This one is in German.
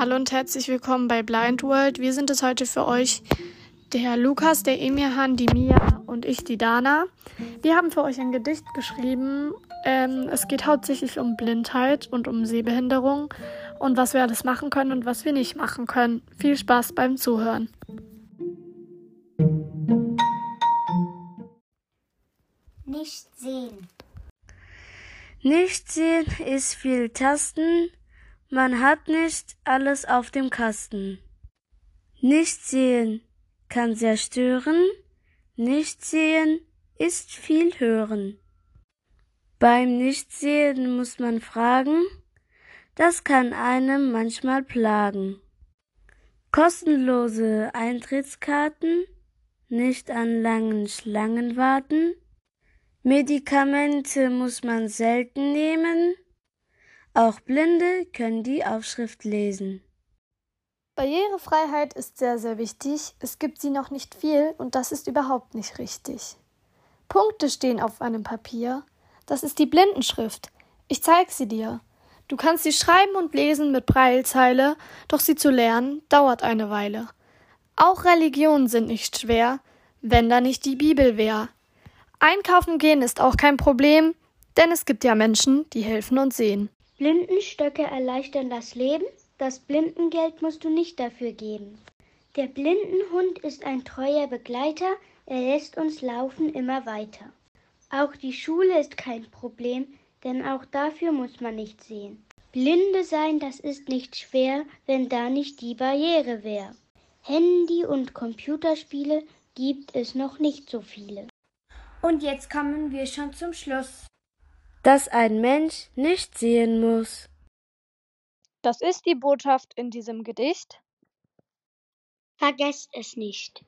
Hallo und herzlich willkommen bei Blind World. Wir sind es heute für euch, der Lukas, der Emirhan, die Mia und ich, die Dana. Wir haben für euch ein Gedicht geschrieben. Ähm, es geht hauptsächlich um Blindheit und um Sehbehinderung und was wir alles machen können und was wir nicht machen können. Viel Spaß beim Zuhören. Nicht sehen. Nicht sehen ist viel Tasten, man hat nicht alles auf dem Kasten. Nicht sehen kann sehr stören, nicht sehen ist viel hören. Beim Nichtsehen muss man fragen, das kann einem manchmal plagen. Kostenlose Eintrittskarten, nicht an langen Schlangen warten, Medikamente muss man selten nehmen, auch Blinde können die Aufschrift lesen. Barrierefreiheit ist sehr, sehr wichtig. Es gibt sie noch nicht viel und das ist überhaupt nicht richtig. Punkte stehen auf einem Papier. Das ist die Blindenschrift. Ich zeig sie dir. Du kannst sie schreiben und lesen mit Breilzeile, doch sie zu lernen dauert eine Weile. Auch Religionen sind nicht schwer, wenn da nicht die Bibel wär. Einkaufen gehen ist auch kein Problem, denn es gibt ja Menschen, die helfen und sehen. Blindenstöcke erleichtern das Leben, das Blindengeld musst du nicht dafür geben. Der Blindenhund ist ein treuer Begleiter, er lässt uns laufen immer weiter. Auch die Schule ist kein Problem, denn auch dafür muss man nicht sehen. Blinde sein, das ist nicht schwer, wenn da nicht die Barriere wär. Handy und Computerspiele gibt es noch nicht so viele. Und jetzt kommen wir schon zum Schluss. Dass ein Mensch nicht sehen muss. Das ist die Botschaft in diesem Gedicht. Vergesst es nicht.